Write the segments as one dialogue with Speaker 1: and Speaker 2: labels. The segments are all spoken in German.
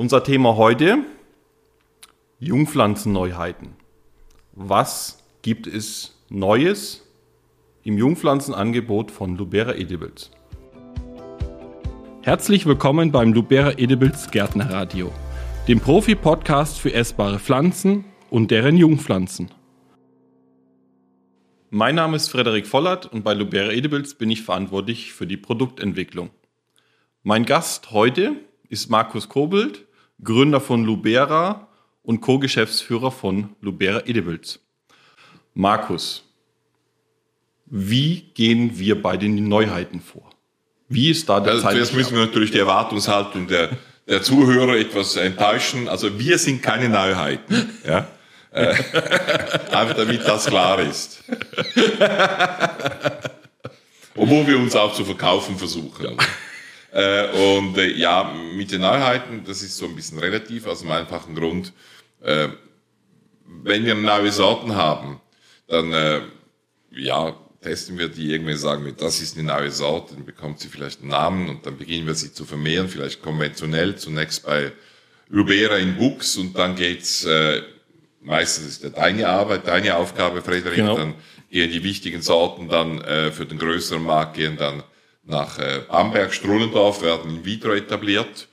Speaker 1: Unser Thema heute, Jungpflanzenneuheiten. Was gibt es Neues im Jungpflanzenangebot von Lubera Edibles? Herzlich willkommen beim Lubera Edibles Gärtnerradio, dem Profi-Podcast für essbare Pflanzen und deren Jungpflanzen. Mein Name ist Frederik Vollert und bei Lubera Edibles bin ich verantwortlich für die Produktentwicklung. Mein Gast heute ist Markus Kobelt, Gründer von Lubera und Co-Geschäftsführer von Lubera Edibles. Markus, wie gehen wir bei den Neuheiten vor? Wie ist da der
Speaker 2: also Zuerst müssen wir natürlich die Erwartungshaltung der, der Zuhörer etwas enttäuschen. Also wir sind keine Neuheiten. Ja? Äh, einfach damit das klar ist. Obwohl wir uns auch zu verkaufen versuchen. Äh, und äh, ja, mit den Neuheiten, das ist so ein bisschen relativ, aus dem einfachen Grund, äh, wenn wir neue Sorten haben, dann äh, ja, testen wir die irgendwie, sagen wir, das ist eine neue Sorte, dann bekommt sie vielleicht einen Namen und dann beginnen wir sie zu vermehren, vielleicht konventionell, zunächst bei Rubera in Bux und dann geht's äh, meistens ist ja deine Arbeit, deine Aufgabe, Frederik, genau. dann gehen die wichtigen Sorten dann äh, für den größeren Markt gehen dann nach äh, Bamberg, Strullendorf, werden in vitro etabliert.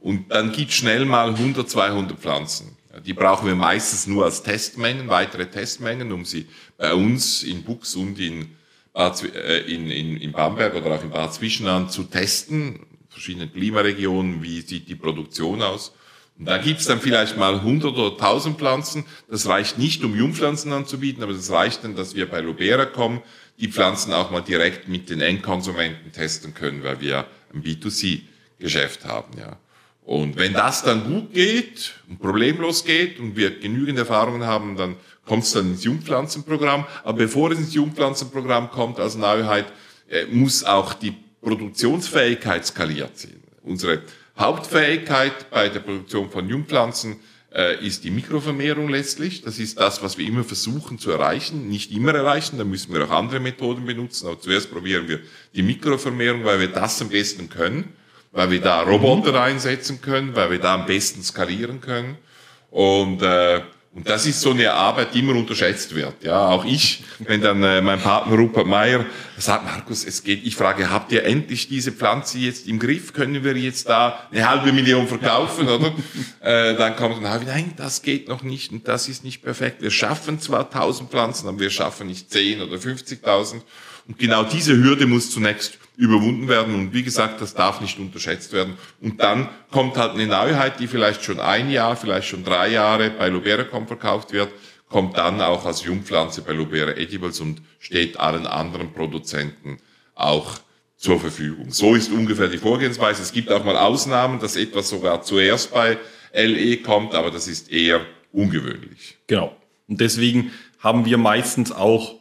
Speaker 2: Und dann gibt schnell mal 100, 200 Pflanzen. Die brauchen wir meistens nur als Testmengen, weitere Testmengen, um sie bei uns in Bux und in, Bad, äh, in, in, in Bamberg oder auch in Bad Zwischenland zu testen. Verschiedene Klimaregionen, wie sieht die Produktion aus. Und da gibt's dann vielleicht mal 100 oder 1000 Pflanzen. Das reicht nicht, um Jungpflanzen anzubieten, aber das reicht dann, dass wir bei Lubera kommen, die Pflanzen auch mal direkt mit den Endkonsumenten testen können, weil wir ein B2C-Geschäft haben, ja. Und wenn das dann gut geht und problemlos geht und wir genügend Erfahrungen haben, dann kommt es dann ins Jungpflanzenprogramm. Aber bevor es ins Jungpflanzenprogramm kommt als Neuheit, äh, muss auch die Produktionsfähigkeit skaliert sein. Unsere Hauptfähigkeit bei der Produktion von Jungpflanzen ist die Mikrovermehrung letztlich. Das ist das, was wir immer versuchen zu erreichen. Nicht immer erreichen, da müssen wir auch andere Methoden benutzen. Aber zuerst probieren wir die Mikrovermehrung, weil wir das am besten können, weil wir da Roboter einsetzen können, weil wir da am besten skalieren können. Und äh, und das ist so eine Arbeit, die immer unterschätzt wird. Ja, auch ich, wenn dann äh, mein Partner Rupert Meyer sagt, Markus, es geht, ich frage, habt ihr endlich diese Pflanze jetzt im Griff? Können wir jetzt da eine halbe Million verkaufen, oder? äh, dann kommt dann, nein, das geht noch nicht und das ist nicht perfekt. Wir schaffen zwar 1000 Pflanzen, aber wir schaffen nicht 10 oder 50.000. Und genau diese Hürde muss zunächst überwunden werden. Und wie gesagt, das darf nicht unterschätzt werden. Und dann kommt halt eine Neuheit, die vielleicht schon ein Jahr, vielleicht schon drei Jahre bei Luberacom verkauft wird, kommt dann auch als Jungpflanze bei Lubera Edibles und steht allen anderen Produzenten auch zur Verfügung. So ist ungefähr die Vorgehensweise. Es gibt auch mal Ausnahmen, dass etwas sogar zuerst bei LE kommt, aber das ist eher ungewöhnlich.
Speaker 1: Genau. Und deswegen haben wir meistens auch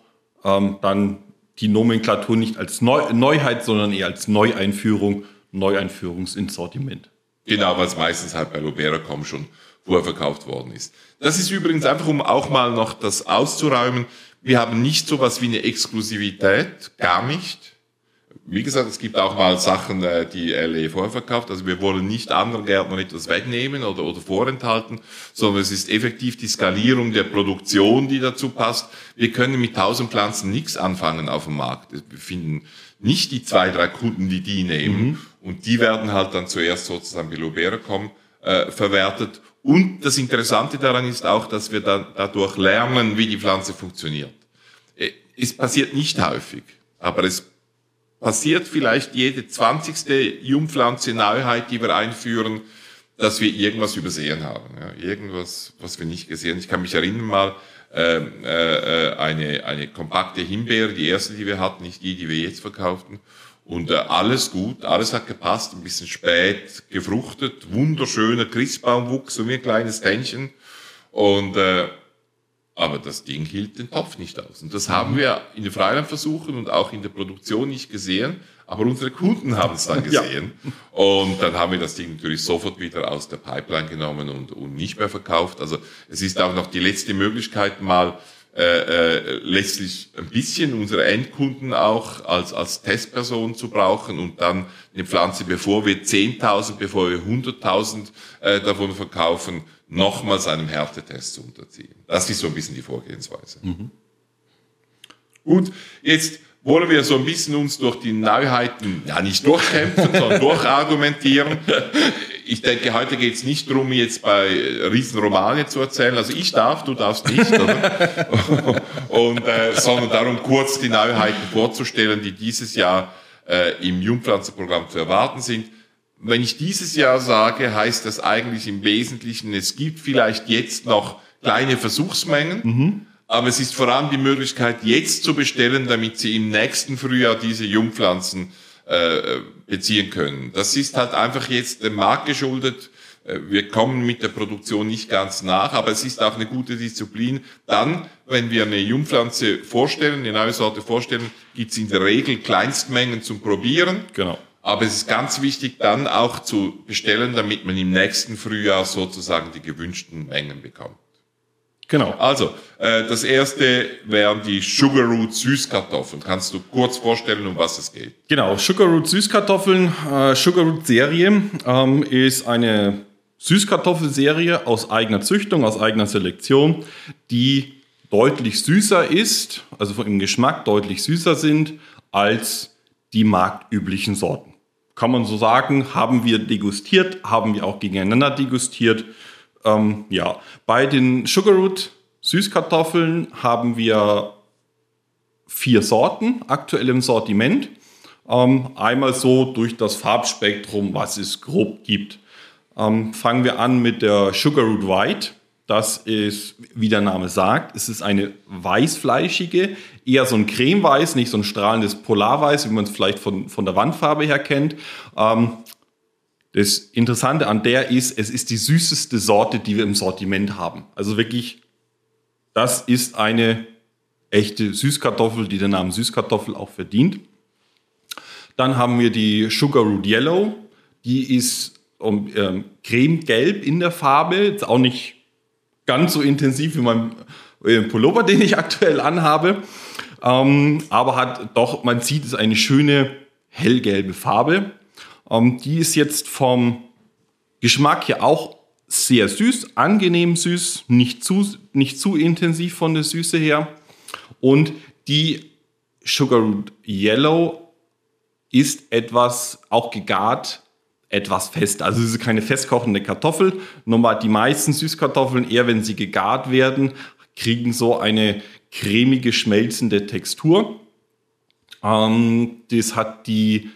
Speaker 1: ähm, dann die Nomenklatur nicht als Neu Neuheit, sondern eher als Neueinführung, Neueinführungs ins Sortiment.
Speaker 2: Genau, was meistens halt bei Lubera.com schon vorverkauft worden ist. Das ist übrigens einfach, um auch mal noch das auszuräumen. Wir haben nicht so was wie eine Exklusivität, gar nicht. Wie gesagt, es gibt auch mal Sachen, äh, die LE vorverkauft. Also wir wollen nicht anderen Gärtnern etwas wegnehmen oder, oder vorenthalten, sondern es ist effektiv die Skalierung der Produktion, die dazu passt. Wir können mit tausend Pflanzen nichts anfangen auf dem Markt. Wir finden nicht die zwei, drei Kunden, die die nehmen. Mhm. Und die werden halt dann zuerst sozusagen bei Luberacom äh, verwertet. Und das Interessante daran ist auch, dass wir dann dadurch lernen, wie die Pflanze funktioniert. Äh, es passiert nicht häufig, aber es passiert vielleicht jede zwanzigste Jungpflanze Neuheit, die wir einführen, dass wir irgendwas übersehen haben. Ja, irgendwas, was wir nicht gesehen. Ich kann mich erinnern mal, äh, äh, eine, eine kompakte Himbeere, die erste, die wir hatten, nicht die, die wir jetzt verkauften. Und äh, alles gut, alles hat gepasst, ein bisschen spät gefruchtet, wunderschöner Christbaumwuchs, so wie ein kleines Tännchen. Und äh, aber das Ding hielt den Topf nicht aus. Und das haben wir in den Freilandversuchen und auch in der Produktion nicht gesehen. Aber unsere Kunden haben es dann gesehen. Ja. Und dann haben wir das Ding natürlich sofort wieder aus der Pipeline genommen und, und nicht mehr verkauft. Also es ist auch noch die letzte Möglichkeit, mal äh, äh, letztlich ein bisschen unsere Endkunden auch als, als Testperson zu brauchen und dann eine Pflanze, bevor wir 10.000, bevor wir 100.000 äh, davon verkaufen, nochmals einem Härtetest zu unterziehen. Das ist so ein bisschen die Vorgehensweise. Mhm. Gut, jetzt wollen wir so ein bisschen uns durch die Neuheiten, ja nicht durchkämpfen, sondern durchargumentieren. Ich denke, heute geht es nicht darum, jetzt bei Riesenromane zu erzählen. Also ich darf, du darfst nicht, oder? Und, äh, sondern darum, kurz die Neuheiten vorzustellen, die dieses Jahr äh, im Jungpflanzenprogramm zu erwarten sind. Wenn ich dieses Jahr sage, heißt das eigentlich im Wesentlichen, es gibt vielleicht jetzt noch kleine Versuchsmengen. Mhm aber es ist vor allem die Möglichkeit, jetzt zu bestellen, damit Sie im nächsten Frühjahr diese Jungpflanzen äh, beziehen können. Das ist halt einfach jetzt dem Markt geschuldet. Äh, wir kommen mit der Produktion nicht ganz nach, aber es ist auch eine gute Disziplin. Dann, wenn wir eine Jungpflanze vorstellen, eine neue Sorte vorstellen, gibt es in der Regel Kleinstmengen zum Probieren.
Speaker 1: Genau.
Speaker 2: Aber es ist ganz wichtig, dann auch zu bestellen, damit man im nächsten Frühjahr sozusagen die gewünschten Mengen bekommt.
Speaker 1: Genau.
Speaker 2: Also, äh, das erste wären die Sugarroot Süßkartoffeln. Kannst du kurz vorstellen, um was es geht?
Speaker 1: Genau, Sugarroot Süßkartoffeln. Äh, Sugarroot Serie ähm, ist eine Süßkartoffelserie aus eigener Züchtung, aus eigener Selektion, die deutlich süßer ist, also im Geschmack deutlich süßer sind als die marktüblichen Sorten. Kann man so sagen, haben wir degustiert, haben wir auch gegeneinander degustiert ähm, ja, bei den Sugarroot Süßkartoffeln haben wir vier Sorten aktuell im Sortiment. Ähm, einmal so durch das Farbspektrum, was es grob gibt. Ähm, fangen wir an mit der Sugarroot White. Das ist, wie der Name sagt, es ist eine weißfleischige, eher so ein Cremeweiß, nicht so ein strahlendes Polarweiß, wie man es vielleicht von, von der Wandfarbe her kennt. Ähm, das Interessante an der ist, es ist die süßeste Sorte, die wir im Sortiment haben. Also wirklich, das ist eine echte Süßkartoffel, die den Namen Süßkartoffel auch verdient. Dann haben wir die Sugar Root Yellow. Die ist um, ähm, cremegelb in der Farbe. Jetzt auch nicht ganz so intensiv wie mein äh, Pullover, den ich aktuell anhabe. Ähm, aber hat doch, man sieht, es ist eine schöne hellgelbe Farbe. Ähm, die ist jetzt vom Geschmack her auch sehr süß, angenehm süß, nicht zu, nicht zu intensiv von der Süße her. Und die Sugarroot Yellow ist etwas auch gegart, etwas fest. Also es ist keine festkochende Kartoffel. Normal die meisten Süßkartoffeln, eher wenn sie gegart werden, kriegen so eine cremige, schmelzende Textur. Ähm, das hat die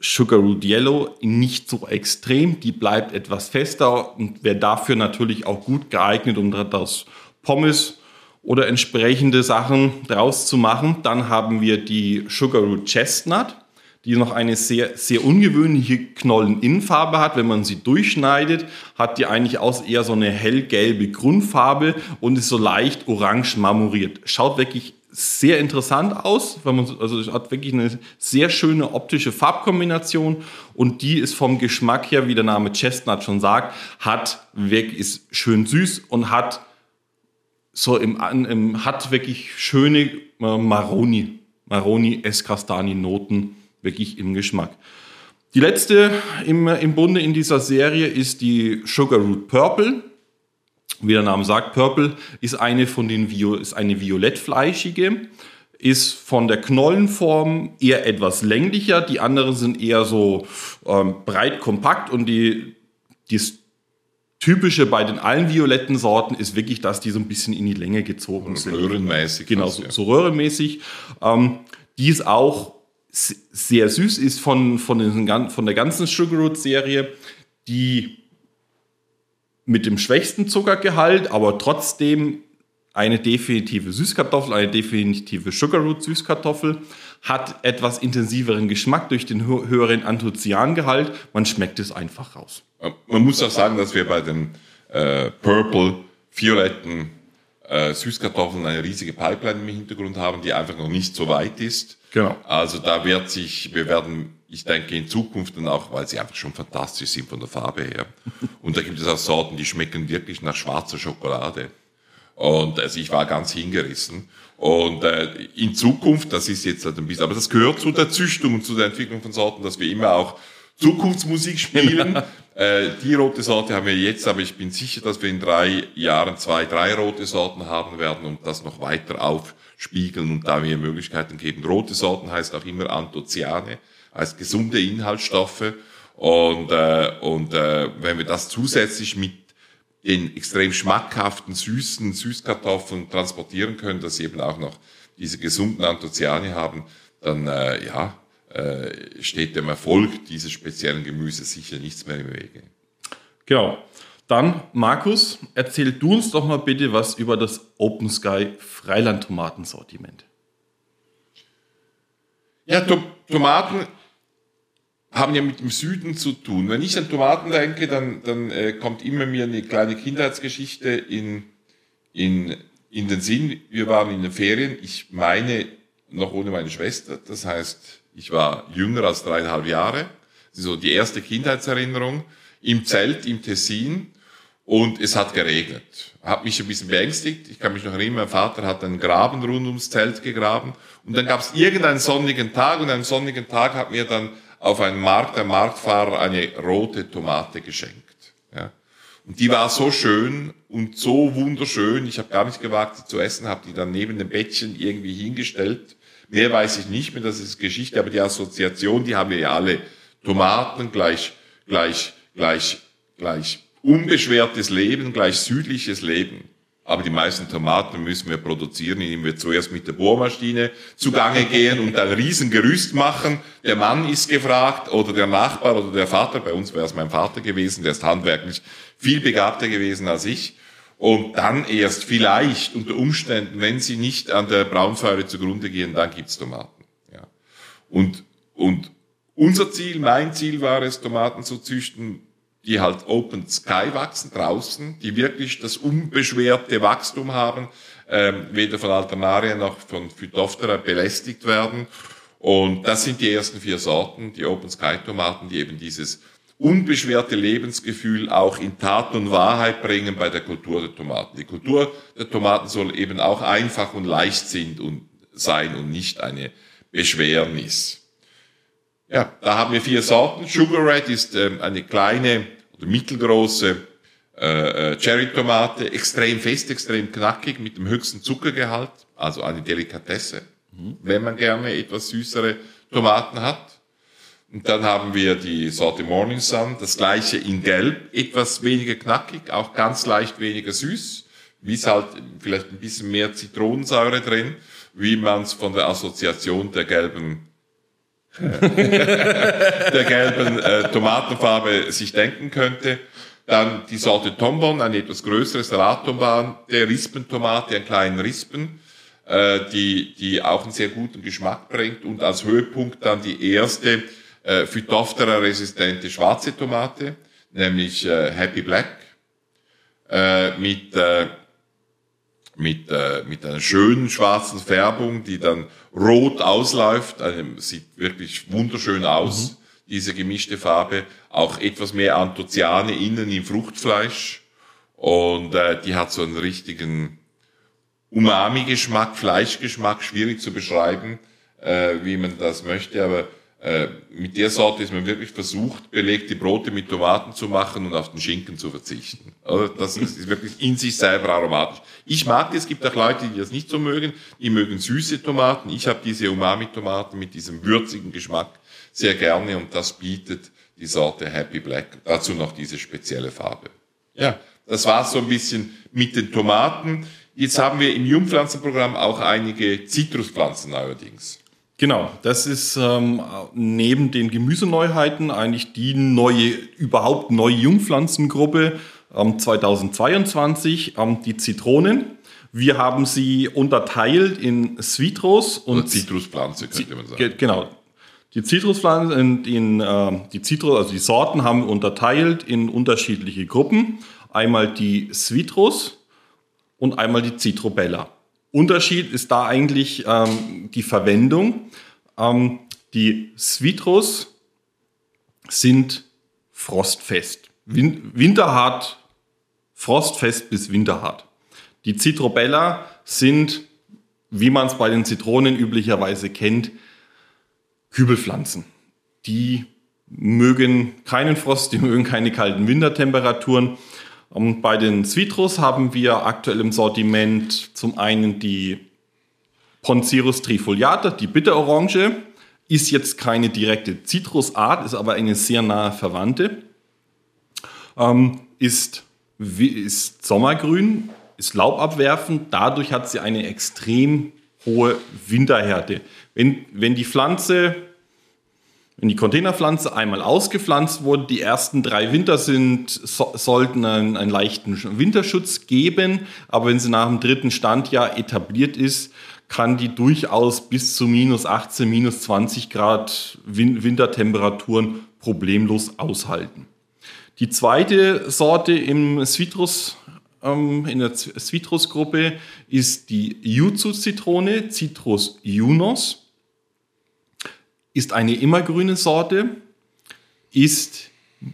Speaker 1: Sugarroot Yellow nicht so extrem, die bleibt etwas fester und wäre dafür natürlich auch gut geeignet, um daraus Pommes oder entsprechende Sachen draus zu machen. Dann haben wir die Sugarroot Chestnut, die noch eine sehr, sehr ungewöhnliche Knolleninnenfarbe hat. Wenn man sie durchschneidet, hat die eigentlich aus eher so eine hellgelbe Grundfarbe und ist so leicht orange marmoriert. Schaut wirklich sehr interessant aus, weil man, also es hat wirklich eine sehr schöne optische Farbkombination und die ist vom Geschmack her, wie der Name Chestnut schon sagt, hat wirklich, ist schön süß und hat so im, im hat wirklich schöne äh, Maroni, Maroni Escastani Noten wirklich im Geschmack. Die letzte im, im Bunde in dieser Serie ist die Sugar Root Purple wie der Name sagt, Purple ist eine von den Vio ist eine violettfleischige, ist von der Knollenform eher etwas länglicher. Die anderen sind eher so ähm, breit kompakt und die, das Typische bei den allen violetten Sorten ist wirklich, dass die so ein bisschen in die Länge gezogen sind.
Speaker 2: Röhrenmäßig.
Speaker 1: Genau, so, so röhrenmäßig. Ähm, die ist auch sehr süß, ist von, von, den, von der ganzen Sugar Root Serie die mit dem schwächsten Zuckergehalt, aber trotzdem eine definitive Süßkartoffel, eine definitive Sugarroot Süßkartoffel, hat etwas intensiveren Geschmack durch den höheren Anthocyan-Gehalt. Man schmeckt es einfach raus.
Speaker 2: Man muss auch sagen, dass wir bei den äh, Purple, violetten äh, Süßkartoffeln eine riesige Pipeline im Hintergrund haben, die einfach noch nicht so weit ist.
Speaker 1: Genau.
Speaker 2: Also da wird sich, wir werden ich denke in Zukunft dann auch, weil sie einfach schon fantastisch sind von der Farbe her. Und da gibt es auch Sorten, die schmecken wirklich nach schwarzer Schokolade. Und also ich war ganz hingerissen. Und äh, in Zukunft, das ist jetzt halt ein bisschen, aber das gehört zu der Züchtung und zu der Entwicklung von Sorten, dass wir immer auch Zukunftsmusik spielen. äh, die rote Sorte haben wir jetzt, aber ich bin sicher, dass wir in drei Jahren zwei, drei rote Sorten haben werden und das noch weiter aufspiegeln und da wir Möglichkeiten geben. Rote Sorten heißt auch immer Anthocyane, heißt gesunde Inhaltsstoffe. Und, äh, und äh, wenn wir das zusätzlich mit den extrem schmackhaften, süßen Süßkartoffeln transportieren können, dass sie eben auch noch diese gesunden Anthocyane haben, dann äh, ja, äh, steht dem Erfolg dieses speziellen Gemüses sicher nichts mehr im Wege.
Speaker 1: Genau. Dann, Markus, erzähl du uns doch mal bitte was über das Open Sky Freiland-Tomatensortiment.
Speaker 2: Ja, to Tomaten haben ja mit dem Süden zu tun. Wenn ich an Tomaten denke, dann, dann äh, kommt immer mir eine kleine Kindheitsgeschichte in, in, in den Sinn. Wir waren in den Ferien, ich meine noch ohne meine Schwester, das heißt, ich war jünger als dreieinhalb Jahre, so die erste Kindheitserinnerung, im Zelt im Tessin und es hat geregnet. Hat mich ein bisschen beängstigt. Ich kann mich noch erinnern, mein Vater hat einen Graben rund ums Zelt gegraben und dann gab es irgendeinen sonnigen Tag und einen sonnigen Tag hat mir dann auf einem Markt ein Marktfahrer eine rote Tomate geschenkt. Ja. Und die war so schön und so wunderschön. Ich habe gar nicht gewagt, sie zu essen, habe die dann neben dem Bettchen irgendwie hingestellt. Mehr weiß ich nicht mehr, das ist Geschichte, aber die Assoziation, die haben wir ja alle. Tomaten gleich, gleich, gleich, gleich unbeschwertes Leben, gleich südliches Leben. Aber die meisten Tomaten müssen wir produzieren, indem wir zuerst mit der Bohrmaschine zugange gehen und ein Riesengerüst machen. Der Mann ist gefragt oder der Nachbar oder der Vater. Bei uns wäre es mein Vater gewesen, der ist handwerklich viel begabter gewesen als ich. Und dann erst vielleicht unter Umständen, wenn sie nicht an der Braunfäure zugrunde gehen, dann gibt's Tomaten. Ja. Und, und unser Ziel, mein Ziel war es, Tomaten zu züchten, die halt Open Sky wachsen draußen, die wirklich das unbeschwerte Wachstum haben, ähm, weder von Alternaria noch von Phytophthora belästigt werden. Und das sind die ersten vier Sorten, die Open Sky Tomaten, die eben dieses unbeschwerte Lebensgefühl auch in Tat und Wahrheit bringen bei der Kultur der Tomaten. Die Kultur der Tomaten soll eben auch einfach und leicht sind und sein und nicht eine Beschwernis. Ja, da haben wir vier Sorten. Sugar Red ist ähm, eine kleine oder mittelgroße äh, äh, Cherry-Tomate, extrem fest, extrem knackig, mit dem höchsten Zuckergehalt, also eine Delikatesse, mhm. wenn man gerne etwas süßere Tomaten hat. Und dann haben wir die Sorte Morning Sun, das gleiche in Gelb, etwas weniger knackig, auch ganz leicht weniger süß, wie es halt vielleicht ein bisschen mehr Zitronensäure drin, wie man es von der Assoziation der gelben der gelben äh, Tomatenfarbe sich denken könnte. Dann die Sorte Tombon, ein etwas größeres Salattomban, der Rispentomate, einen kleinen Rispen, äh, die, die auch einen sehr guten Geschmack bringt. Und als Höhepunkt dann die erste äh, Phytophthora-resistente schwarze Tomate, nämlich äh, Happy Black, äh, mit äh, mit, äh, mit einer schönen schwarzen Färbung, die dann rot ausläuft. Also, sieht wirklich wunderschön aus, mhm. diese gemischte Farbe. Auch etwas mehr Anthocyane innen im Fruchtfleisch. Und äh, die hat so einen richtigen Umami-Geschmack, Fleischgeschmack, schwierig zu beschreiben, äh, wie man das möchte. Aber mit der Sorte ist man wirklich versucht, belegte Brote mit Tomaten zu machen und auf den Schinken zu verzichten. Also das ist wirklich in sich selber aromatisch. Ich mag das, es gibt auch Leute, die das nicht so mögen, die mögen süße Tomaten. Ich habe diese Umami-Tomaten mit diesem würzigen Geschmack sehr gerne und das bietet die Sorte Happy Black. Dazu noch diese spezielle Farbe. Ja, das war so ein bisschen mit den Tomaten. Jetzt haben wir im Jungpflanzenprogramm auch einige Zitruspflanzen neuerdings.
Speaker 1: Genau, das ist ähm, neben den Gemüseneuheiten eigentlich die neue, überhaupt neue Jungpflanzengruppe ähm, 2022, ähm, die Zitronen. Wir haben sie unterteilt in Citrus und
Speaker 2: Oder Zitruspflanze, könnte man sagen.
Speaker 1: Genau. Die Zitruspflanzen, in, in, äh, die Zitrus, also die Sorten haben wir unterteilt in unterschiedliche Gruppen. Einmal die Citrus und einmal die Citrobella. Unterschied ist da eigentlich ähm, die Verwendung. Ähm, die Sweetrus sind frostfest. Win winterhart, frostfest bis winterhart. Die Citrobella sind, wie man es bei den Zitronen üblicherweise kennt, Kübelpflanzen. Die mögen keinen Frost, die mögen keine kalten Wintertemperaturen. Und bei den Citrus haben wir aktuell im Sortiment zum einen die Poncirus trifoliata, die Bitterorange, ist jetzt keine direkte Zitrusart, ist aber eine sehr nahe Verwandte. Ähm, ist, ist sommergrün, ist laubabwerfend, dadurch hat sie eine extrem hohe Winterhärte. Wenn, wenn die Pflanze wenn die Containerpflanze einmal ausgepflanzt wurde, die ersten drei Winter sind, so, sollten einen, einen, leichten Winterschutz geben, aber wenn sie nach dem dritten Standjahr etabliert ist, kann die durchaus bis zu minus 18, minus 20 Grad Win Wintertemperaturen problemlos aushalten. Die zweite Sorte im Citrus, ähm, in der Citrus-Gruppe ist die Yuzu-Zitrone, Citrus Junos ist eine immergrüne Sorte, ist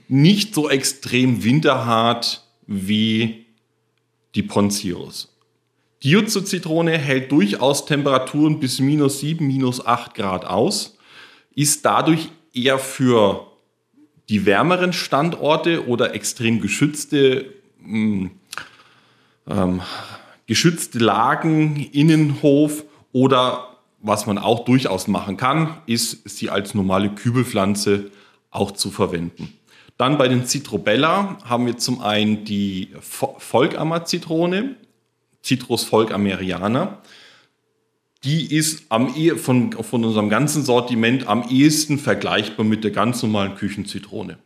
Speaker 1: nicht so extrem winterhart wie die Poncirus. Die Jutsu-Zitrone hält durchaus Temperaturen bis minus 7, minus 8 Grad aus, ist dadurch eher für die wärmeren Standorte oder extrem geschützte, hm, ähm, geschützte Lagen, Innenhof oder was man auch durchaus machen kann, ist, sie als normale Kübelpflanze auch zu verwenden. Dann bei den Citrobella haben wir zum einen die Volkammer-Zitrone, Citrus Volkameriana. Die ist am eh, von, von unserem ganzen Sortiment am ehesten vergleichbar mit der ganz normalen Küchenzitrone.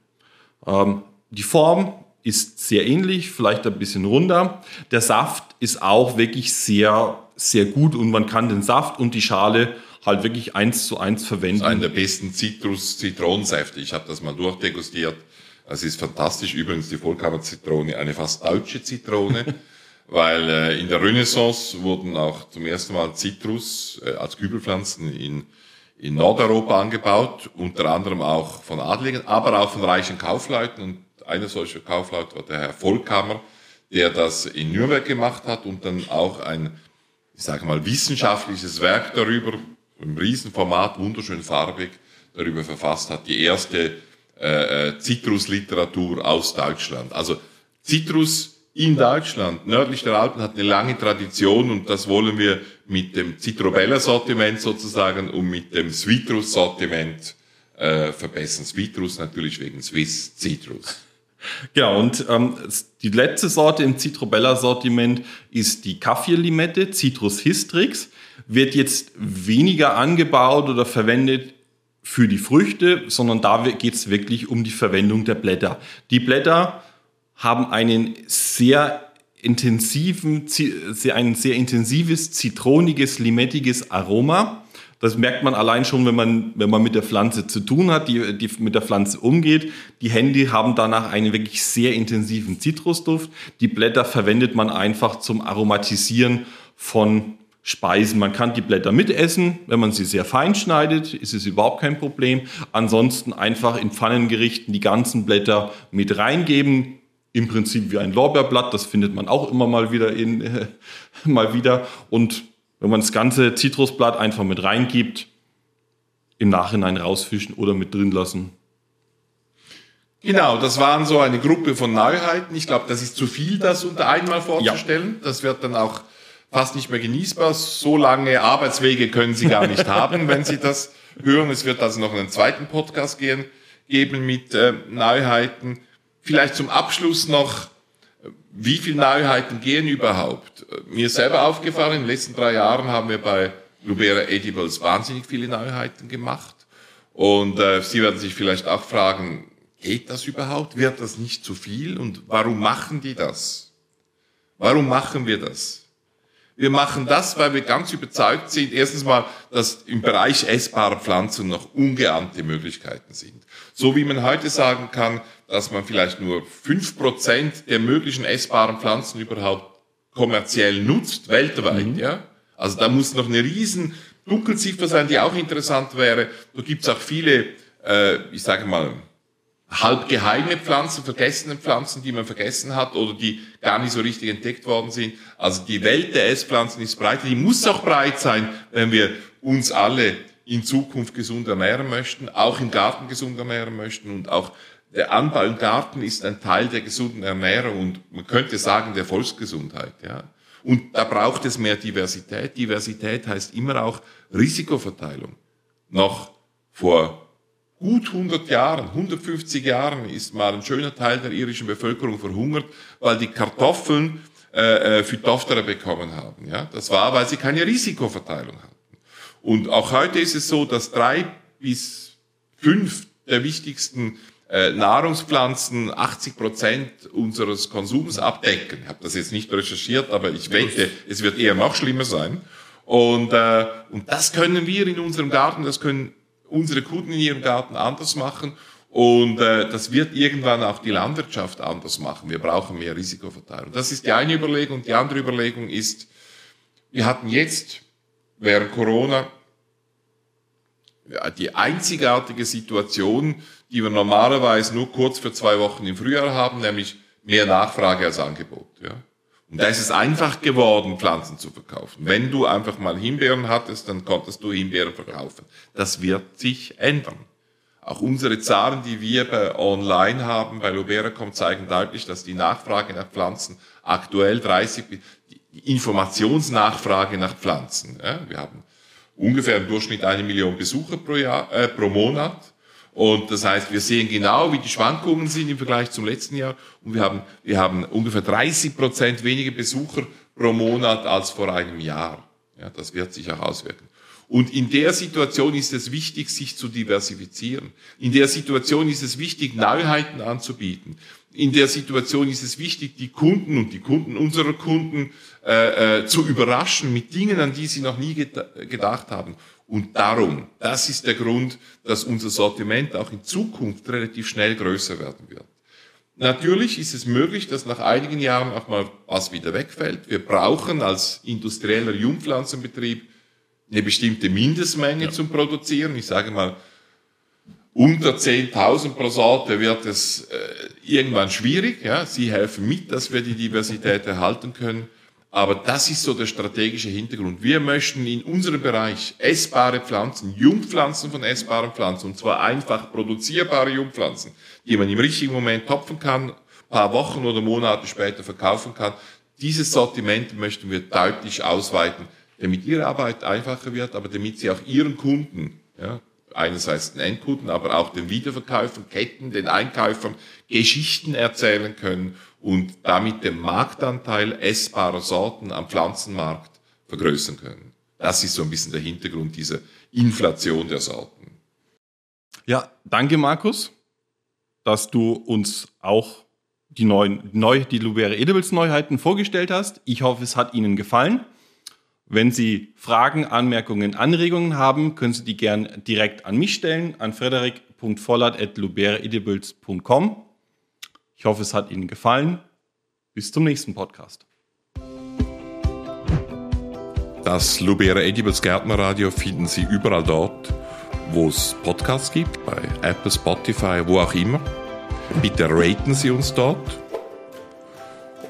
Speaker 1: Ähm, die Form ist sehr ähnlich, vielleicht ein bisschen runder. Der Saft ist auch wirklich sehr sehr gut und man kann den Saft und die Schale halt wirklich eins zu eins verwenden.
Speaker 2: Einer der besten Zitrus-Zitronensäfte. Ich habe das mal durchdegustiert. Es ist fantastisch. Übrigens die Vollkammer-Zitrone, eine fast deutsche Zitrone, weil äh, in der Renaissance wurden auch zum ersten Mal Zitrus äh, als Kübelpflanzen in, in Nordeuropa angebaut, unter anderem auch von Adligen, aber auch von reichen Kaufleuten. Und einer solcher Kaufleut war der Herr Vollkammer, der das in Nürnberg gemacht hat und dann auch ein ich sage mal, wissenschaftliches Werk darüber, im Riesenformat, wunderschön farbig, darüber verfasst hat, die erste äh, äh, Zitrusliteratur aus Deutschland. Also Zitrus in Deutschland, nördlich der Alpen, hat eine lange Tradition und das wollen wir mit dem Citrobella-Sortiment sozusagen und mit dem Sweetrus-Sortiment äh, verbessern. Sweetrus natürlich wegen Swiss Citrus.
Speaker 1: Genau, und ähm, die letzte Sorte im Citrobella-Sortiment ist die Kaffeelimette, Citrus hystrix. Wird jetzt weniger angebaut oder verwendet für die Früchte, sondern da geht es wirklich um die Verwendung der Blätter. Die Blätter haben einen sehr intensiven, ein sehr intensives, zitroniges, limettiges Aroma das merkt man allein schon, wenn man, wenn man mit der Pflanze zu tun hat, die, die mit der Pflanze umgeht. Die Hände haben danach einen wirklich sehr intensiven Zitrusduft. Die Blätter verwendet man einfach zum Aromatisieren von Speisen. Man kann die Blätter mitessen, wenn man sie sehr fein schneidet, ist es überhaupt kein Problem. Ansonsten einfach in Pfannengerichten die ganzen Blätter mit reingeben. Im Prinzip wie ein Lorbeerblatt, das findet man auch immer mal wieder in, äh, mal wieder. Und wenn man das ganze Zitrusblatt einfach mit reingibt, im Nachhinein rausfischen oder mit drin lassen.
Speaker 2: Genau, das waren so eine Gruppe von Neuheiten. Ich glaube, das ist zu viel, das unter einmal vorzustellen. Ja. Das wird dann auch fast nicht mehr genießbar. So lange Arbeitswege können Sie gar nicht haben, wenn Sie das hören. Es wird also noch einen zweiten Podcast gehen, geben mit äh, Neuheiten. Vielleicht zum Abschluss noch wie viele Neuheiten gehen überhaupt? Mir selber aufgefallen, in den letzten drei Jahren haben wir bei Lubera Edibles wahnsinnig viele Neuheiten gemacht. Und äh, Sie werden sich vielleicht auch fragen, geht das überhaupt? Wird das nicht zu viel? Und warum machen die das? Warum machen wir das? Wir machen das, weil wir ganz überzeugt sind, erstens mal, dass im Bereich essbarer Pflanzen noch ungeahnte Möglichkeiten sind. So wie man heute sagen kann, dass man vielleicht nur fünf Prozent der möglichen essbaren Pflanzen überhaupt kommerziell nutzt, weltweit, mhm. ja. Also da muss noch eine riesen Dunkelziffer sein, die auch interessant wäre. Da gibt's auch viele, äh, ich sage mal, halb geheime Pflanzen, vergessene Pflanzen, die man vergessen hat oder die gar nicht so richtig entdeckt worden sind. Also die Welt der Esspflanzen ist breit. Die muss auch breit sein, wenn wir uns alle in Zukunft gesund ernähren möchten, auch im Garten gesund ernähren möchten und auch der Anbau im Garten ist ein Teil der gesunden Ernährung und man könnte sagen der Volksgesundheit, ja. Und da braucht es mehr Diversität. Diversität heißt immer auch Risikoverteilung. Noch vor gut 100 Jahren, 150 Jahren ist mal ein schöner Teil der irischen Bevölkerung verhungert, weil die Kartoffeln äh, äh Phytophthora bekommen haben. Ja, das war, weil sie keine Risikoverteilung hatten. Und auch heute ist es so, dass drei bis fünf der wichtigsten Nahrungspflanzen 80 Prozent unseres Konsums abdecken. Ich habe das jetzt nicht recherchiert, aber ich wette, es wird eher noch schlimmer sein. Und, äh, und das können wir in unserem Garten, das können unsere Kunden in ihrem Garten anders machen. Und äh, das wird irgendwann auch die Landwirtschaft anders machen. Wir brauchen mehr Risikoverteilung. Das ist die eine Überlegung. Die andere Überlegung ist, wir hatten jetzt während Corona die einzigartige Situation, die wir normalerweise nur kurz für zwei Wochen im Frühjahr haben, nämlich mehr Nachfrage als Angebot. Ja. Und da ist es einfach geworden, Pflanzen zu verkaufen. Wenn du einfach mal Himbeeren hattest, dann konntest du Himbeeren verkaufen. Das wird sich ändern. Auch unsere Zahlen, die wir bei online haben, bei Luberacom, zeigen deutlich, dass die Nachfrage nach Pflanzen aktuell 30, die Informationsnachfrage nach Pflanzen. Ja, wir haben ungefähr im Durchschnitt eine Million Besucher pro, Jahr, äh, pro Monat. Und das heißt, wir sehen genau, wie die Schwankungen sind im Vergleich zum letzten Jahr. Und wir haben, wir haben ungefähr 30 Prozent weniger Besucher pro Monat als vor einem Jahr. Ja, das wird sich auch auswirken. Und in der Situation ist es wichtig, sich zu diversifizieren. In der Situation ist es wichtig, Neuheiten anzubieten. In der Situation ist es wichtig, die Kunden und die Kunden unserer Kunden äh, äh, zu überraschen mit Dingen, an die sie noch nie gedacht haben. Und darum, das ist der Grund, dass unser Sortiment auch in Zukunft relativ schnell größer werden wird. Natürlich ist es möglich, dass nach einigen Jahren auch mal was wieder wegfällt. Wir brauchen als industrieller Jungpflanzenbetrieb eine bestimmte Mindestmenge ja. zum Produzieren. Ich sage mal, unter 10.000 pro Sorte wird es äh, irgendwann schwierig. Ja. Sie helfen mit, dass wir die Diversität erhalten können. Aber das ist so der strategische Hintergrund. Wir möchten in unserem Bereich essbare Pflanzen, Jungpflanzen von essbaren Pflanzen, und zwar einfach produzierbare Jungpflanzen, die man im richtigen Moment topfen kann, paar Wochen oder Monate später verkaufen kann. Dieses Sortiment möchten wir deutlich ausweiten, damit ihre Arbeit einfacher wird, aber damit sie auch ihren Kunden, ja, einerseits den Endkunden, aber auch den Wiederverkäufern, Ketten, den Einkäufern Geschichten erzählen können und damit den Marktanteil essbarer Sorten am Pflanzenmarkt vergrößern können. Das ist so ein bisschen der Hintergrund dieser Inflation der Sorten.
Speaker 1: Ja, danke Markus, dass du uns auch die neuen, neu, die Lubere Edibles Neuheiten vorgestellt hast. Ich hoffe, es hat Ihnen gefallen. Wenn Sie Fragen, Anmerkungen, Anregungen haben, können Sie die gern direkt an mich stellen, an frederik.vollert.lubereedibles.com. Ich hoffe, es hat Ihnen gefallen. Bis zum nächsten Podcast.
Speaker 2: Das Lubera Edibles Gärtnerradio finden Sie überall dort, wo es Podcasts gibt, bei Apple, Spotify, wo auch immer. Bitte raten Sie uns dort.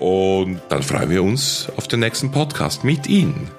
Speaker 2: Und dann freuen wir uns auf den nächsten Podcast mit Ihnen.